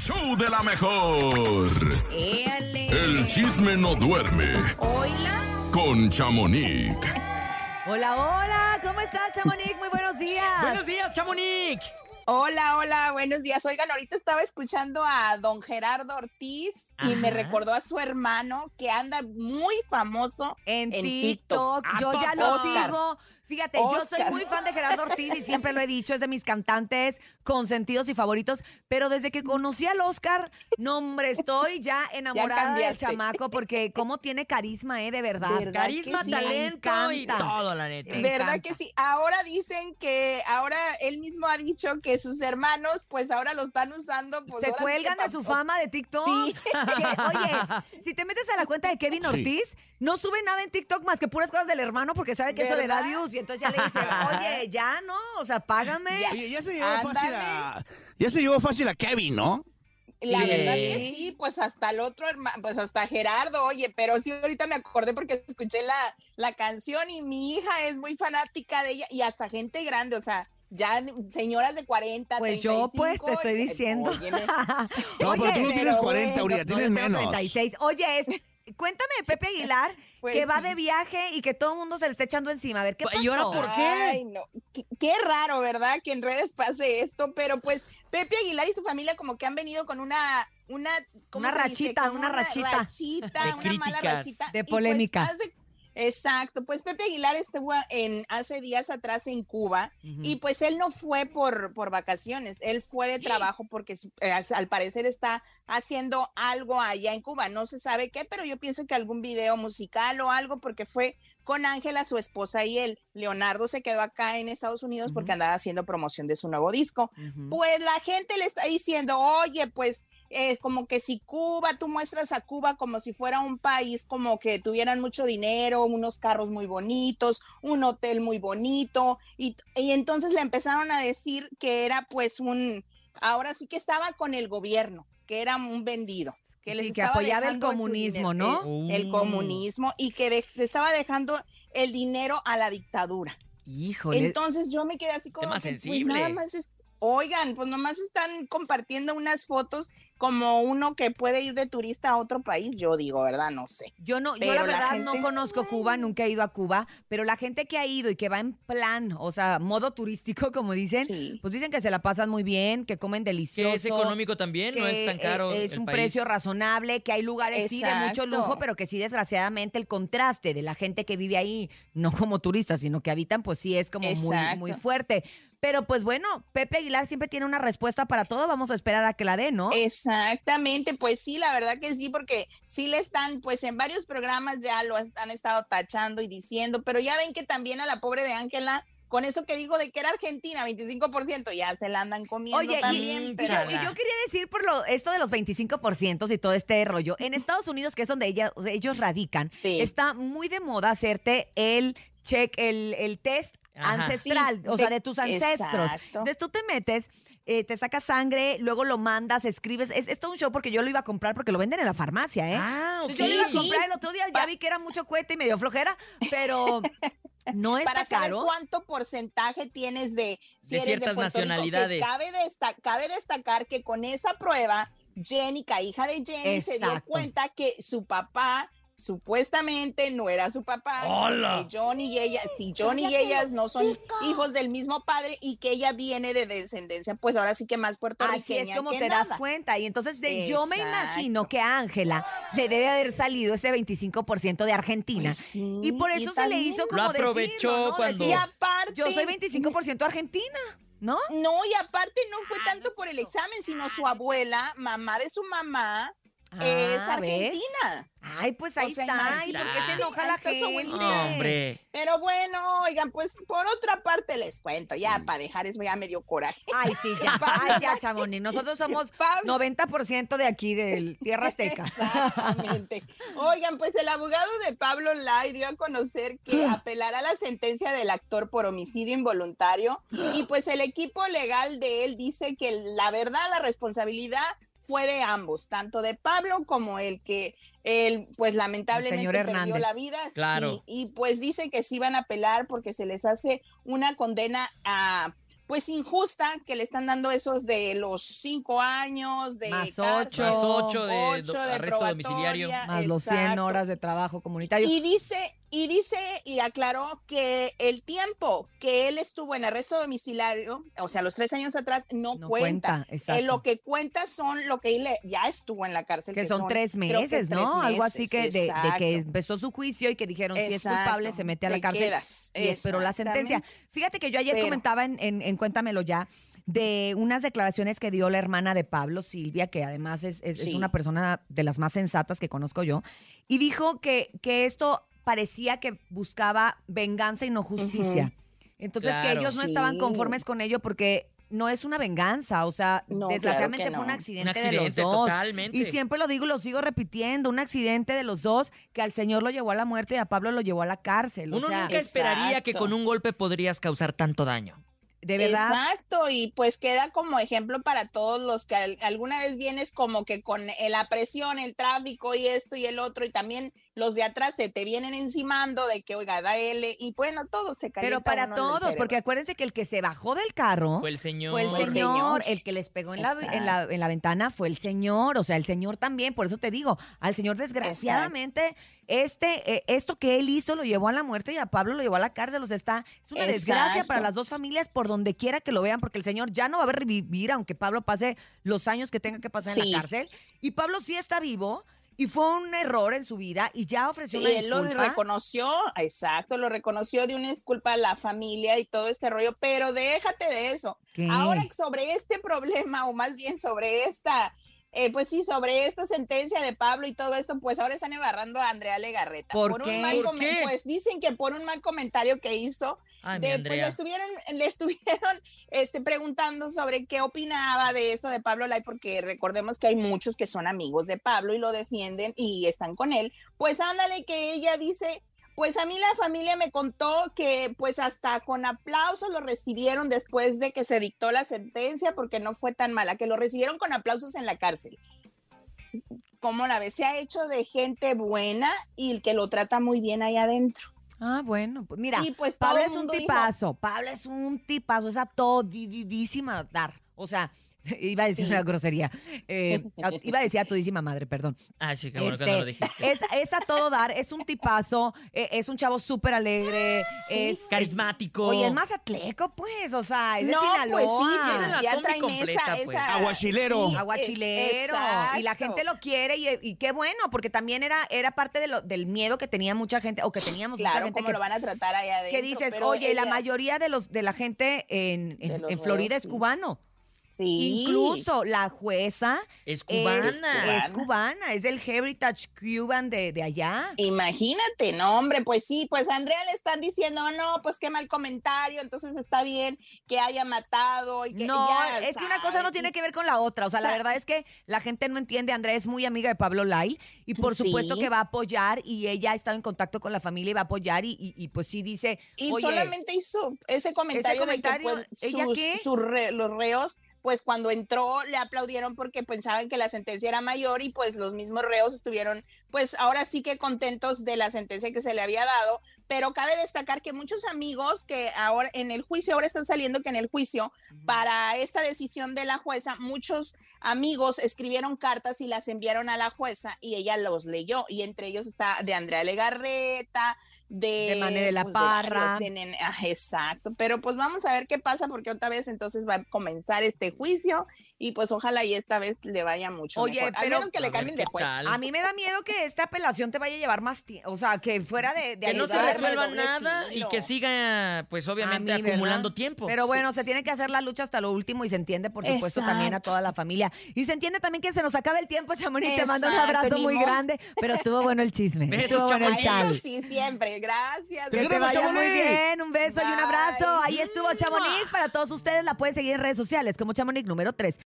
show de la mejor. Éale. El chisme no duerme Hola. con Chamonix. Hola, hola. ¿Cómo estás, Chamonix? Muy buenos días. Buenos días, Chamonix. Hola, hola, buenos días. Oigan, ahorita estaba escuchando a don Gerardo Ortiz y me recordó a su hermano que anda muy famoso En, en TikTok. ¿A Yo ya lo Oscar. sigo. Fíjate, yo soy muy fan de Gerardo Ortiz y siempre lo he dicho, es de mis cantantes consentidos y favoritos. Pero desde que conocí al Oscar, no, hombre, estoy ya enamorada del chamaco porque cómo tiene carisma, ¿eh? De verdad. ¿Verdad? Carisma, sí? talento y todo, la neta. Me ¿Verdad encanta. que sí? Ahora dicen que, ahora él mismo ha dicho que sus hermanos, pues ahora lo están usando. Pues Se cuelgan de su fama de TikTok. Sí. Que, oye, si te metes a la cuenta de Kevin Ortiz, no sube nada en TikTok más que puras cosas del hermano porque sabe que eso le da views. Entonces ya le dicen, oye, ya no, o sea, págame. Ya. Oye, ya se llevó Ándale. fácil a. Ya se llevó fácil a Kevin, ¿no? La Sí. verdad que sí, pues hasta el otro hermano, pues hasta Gerardo, oye, pero sí ahorita me acordé porque escuché la, la canción y mi hija es muy fanática de ella y hasta gente grande, o sea, ya señoras de 40, Pues yo, pues, te 35, estoy diciendo. No, pero tú no tienes pero 40, bueno, Aurea, No, tienes menos. 36. Oye, es, cuéntame de Pepe Aguilar, Pues que va de viaje y que todo el mundo se le está echando encima. A ver, ¿qué pasó? ¿Y ahora por qué? Ay, no. Qué, qué raro, ¿verdad? Que en redes pase esto, pero pues Pepe Aguilar y su familia como que han venido con una una ¿cómo Una se dice? rachita, Como una rachita. rachita, De una mala críticas. rachita De y, pues, polémica. hace- Exacto, pues Pepe Aguilar estuvo en hace días atrás en Cuba y pues él no fue por, por vacaciones, él fue de trabajo porque eh, al- parecer está haciendo algo allá en Cuba, no se sabe qué, pero yo pienso que algún video musical o algo porque fue con Ángela, su esposa y él. Leonardo se quedó acá en Estados Unidos porque andaba haciendo promoción de su nuevo disco. Pues la gente le está diciendo, oye, pues eh, como que si Cuba, tú muestras a Cuba como si fuera un país como que tuvieran mucho dinero, unos carros muy bonitos, un hotel muy bonito, y, y entonces le empezaron a decir que era pues un, ahora sí que estaba con el gobierno, que era un vendido. Que, les Sí, que apoyaba el comunismo, dinero, ¿no? El, el Uh. comunismo y que de- estaba dejando el dinero a la dictadura. Híjole. Entonces yo me quedé así como Tema que, pues, sensible. nada más es- oigan, pues nomás están compartiendo unas fotos como uno que puede ir de turista a otro país, yo digo, ¿verdad? No sé. Yo no, yo Pero la la verdad no gente- conozco Cuba, nunca he ido a Cuba, pero la gente que ha ido y que va en plan, o sea, modo turístico, como dicen, Sí. pues dicen que se la pasan muy bien, que comen delicioso. Que es económico también, no es tan caro. Es el un país. precio razonable, que hay lugares sí de mucho Exacto. lujo, pero que sí desgraciadamente el contraste de la gente que vive ahí, no como turistas, sino que habitan, pues sí es como muy, Exacto. muy fuerte. Pero pues bueno, Pepe Aguilar siempre tiene una respuesta para todo, vamos a esperar a que la dé, ¿no? Exactamente, pues sí, la verdad que sí, porque sí le están, pues en varios programas ya lo han estado tachando y diciendo, pero ya ven que también a la pobre de Ángela, con eso que digo de que era Argentina, 25%, ya se la andan comiendo Oye, también. y, pero- yo, y yo quería decir por lo, esto de los 25% y todo este rollo. En Estados Unidos, que es donde ella, o sea, ellos radican, Sí. está muy de moda hacerte el check, el, el test Ajá. ancestral, Sí, o sea, de- de tus ancestros. exacto. Entonces tú te metes, eh, te sacas sangre, luego lo mandas, escribes. Es, es todo un show porque yo lo iba a comprar porque lo venden en la farmacia, ¿eh? Ah, ok. Entonces, yo lo iba a sí. comprar el otro día, ya vi que era mucho cohete y medio flojera, pero no está para saber caro. cuánto porcentaje tienes de, si De eres ciertas Puerto Rico, que nacionalidades. cabe, desta- cabe destacar que con esa prueba, Jenica, hija de Jenny, se dio cuenta que su papá supuestamente no era su papá, ¡Hala! que Johnny y ella, si Johnny y ella no son hijos del mismo padre y que ella viene de descendencia, pues ahora sí que más puertorriqueña Así es como que te nada. das cuenta. Y entonces de- yo me imagino que a Ángela le debe haber salido ese 25% de Argentina. Pues sí, y por eso se le hizo como Lo aprovechó decirlo, ¿no? cuando- Y aparte, yo soy 25% argentina, ¿no? No, y aparte no fue tanto por el examen, sino su abuela, mamá de su mamá, es Ah, ¿ves? argentina. Ay, pues ahí O sea, está. ¿Y por qué se enoja la gente? Hombre. Pero bueno, oigan, pues por otra parte les cuento, ya para dejar eso ya me dio coraje. Ay, sí, ya. Ay, ya, Chamonix. Nosotros somos Pablo- 90% de aquí, del Tierra Azteca. Exactamente. Oigan, pues el abogado de Pablo Lai dio a conocer que apelará la sentencia del actor por homicidio involuntario y pues el equipo legal de él dice que la verdad, la responsabilidad fue de ambos, tanto de Pablo como el que él pues lamentablemente perdió Hernández. la vida. Claro. Sí, y pues dice que sí van a apelar porque se les hace una condena a pues injusta que le están dando esos de los cinco años de Más ocho. Más ocho de ocho de arresto domiciliario. Más los 100 exacto. horas de trabajo comunitario. Y dice, y dice y aclaró que el tiempo que él estuvo en arresto domiciliario, o sea, los tres años atrás, no, no cuenta. cuenta. Eh, lo que cuenta son lo que él ya estuvo en la cárcel. que son tres meses, tres ¿no? Algo así que de, que empezó su juicio y que dijeron si es culpable se mete a la cárcel quedas. y esperó la sentencia. Fíjate que yo ayer Pero- comentaba en, en- en Cuéntamelo ya de unas declaraciones que dio la hermana de Pablo, Silvia, que además es, es- una persona de las más sensatas que conozco yo, y dijo que, que esto parecía que buscaba venganza y no justicia. Entonces que ellos no estaban conformes con ello porque no es una venganza, o sea, No, desgraciadamente claro fue un accidente, Un de los accidente, dos. totalmente. Y siempre lo digo y lo sigo repitiendo, un accidente de los dos que al señor lo llevó a la muerte y a Pablo lo llevó a la cárcel. Uno o sea, nunca esperaría que con un golpe podrías causar tanto daño. de verdad. Exacto, y pues queda como ejemplo para todos los que al- alguna vez vienes como que con eh, la presión, el tráfico y esto y el otro, y también los de atrás se te vienen encimando de que, oiga, da L, y bueno, todo se calienta Pero para todos, porque acuérdense que el que se bajó del carro Fue el señor. fue el señor, el que les pegó en la, en, la, en la ventana fue el señor, o sea, el señor también, por eso te digo, al señor desgraciadamente, este, eh, esto que él hizo lo llevó a la muerte y a Pablo lo llevó a la cárcel, o sea, está, es una desgracia para las dos familias por donde quiera que lo vean, porque el señor ya no va a revivir, aunque Pablo pase los años que tenga que pasar en la cárcel, y Pablo sí está vivo, y fue un error en su vida, y ya ofreció Y una él lo reconoció, exacto, lo reconoció de una disculpa a la familia y todo este rollo, pero déjate de eso. ¿Qué? Ahora sobre este problema, o más bien sobre esta, eh, pues sí, sobre esta sentencia de Pablo y todo esto, pues ahora están embarrando a Andrea Legarreta. ¿Por un qué? mal ¿Por qué? Pues dicen que por un mal comentario que hizo, Ay, de- pues, le estuvieron, le estuvieron este, preguntando sobre qué opinaba de esto de Pablo Lai, porque recordemos que hay muchos que son amigos de Pablo y lo defienden y están con él. Pues ándale que ella dice, pues a mí la familia me contó que pues hasta con aplausos lo recibieron después de que se dictó la sentencia porque no fue tan mala, que lo recibieron con aplausos en la cárcel. ¿Cómo la ves? Se ha hecho de gente buena y que lo trata muy bien ahí adentro. Ah, bueno, pues mira, y pues Pablo el es un dijo, tipazo, Pablo es un tipazo, es a dar. O sea, iba a decir Sí. una grosería. eh, a- iba a decir a todísima madre, perdón. Ah, sí, qué bueno que Este, no lo dijiste. Es, es a todo dar, es un tipazo, eh, es un chavo súper alegre, Sí. es Carismático. Oye, es más atleco, pues, o sea, es de No, Sinaloa. pues sí, Tiene la ya combi completa, esa, pues. esa- Aguachilero. sí, aguachilero es- y la gente lo quiere y, y qué bueno porque también era era parte de lo- del miedo que tenía mucha gente o que teníamos mucha Claro, gente cómo que lo van a tratar allá adentro. que dices, oye, la ella- mayoría de los de la gente en, De en, los en Florida es sí. cubano. Sí. Incluso la jueza Es cubana. es cubana, es del Heritage Cuban de, de allá. Imagínate, no, hombre, pues sí, pues a Andrea le están diciendo, "Ah, no, pues qué mal comentario, entonces está bien que haya matado y que No, ya es que una cosa no tiene que ver con la otra. O sea, O sea, la verdad es que la gente no entiende. Andrea es muy amiga de Pablo Lai y por Sí. supuesto que va a apoyar y ella ha estado en contacto con la familia y va a apoyar y, y- y, pues sí dice, Y oye, solamente hizo ese comentario, comentario, de que pues, ¿ella sus- qué? sus re- los reos, pues cuando entró le aplaudieron porque pensaban que la sentencia era mayor y pues los mismos reos estuvieron pues ahora sí que contentos de la sentencia que se le había dado, pero cabe destacar que muchos amigos que ahora en el juicio, ahora están saliendo que en el juicio para esta decisión de la jueza, muchos amigos escribieron cartas y las enviaron a la jueza y ella los leyó y entre ellos está de Andrea Legarreta, de, De Manuel de la pues, varios, Parra. de ah, exacto, pero pues vamos a ver qué pasa porque otra vez entonces va a comenzar este juicio y pues ojalá y esta vez le vaya mucho Oye, mejor. Al pero- menos que A le ver cambien qué de juez. tal. a mí me da miedo que esta apelación te vaya a llevar más tiempo. O sea, que fuera de, de Que no se resuelva nada y que siga, pues obviamente, mí, ¿verdad? acumulando tiempo. Pero bueno, se tiene que hacer la lucha hasta lo último y se entiende, por supuesto, también a toda la familia. Y se entiende también que se nos acabe el tiempo, Chamonix. Te mando un abrazo muy modo. grande, pero estuvo bueno el chisme. Besos, Estuvo bueno el A Chamonix. chal. eso sí, siempre. Gracias. Que Te muy bien, un beso y un abrazo. Ahí estuvo Chamonix. Para todos ustedes la pueden seguir en redes sociales como Chamonix número 3.